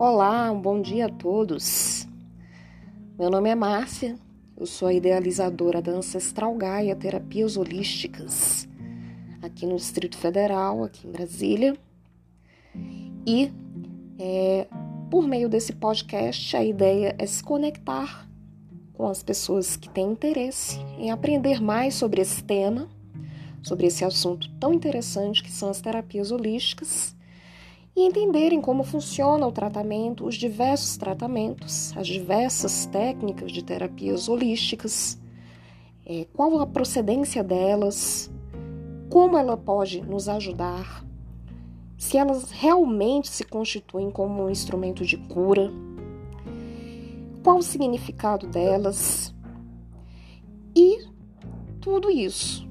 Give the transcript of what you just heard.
Olá, um bom dia a todos. Meu nome é Márcia, eu sou a idealizadora da Ancestral Gaia Terapias Holísticas, aqui no Distrito Federal, aqui em Brasília. E é, por meio desse podcast, a ideia é se conectar com as pessoas que têm interesse em aprender mais sobre esse tema, sobre esse assunto tão interessante que são as terapias holísticas e entenderem como funciona o tratamento, os diversos tratamentos, as diversas técnicas de terapias holísticas, é, qual a procedência delas, como ela pode nos ajudar, se elas realmente se constituem como um instrumento de cura, qual o significado delas e tudo isso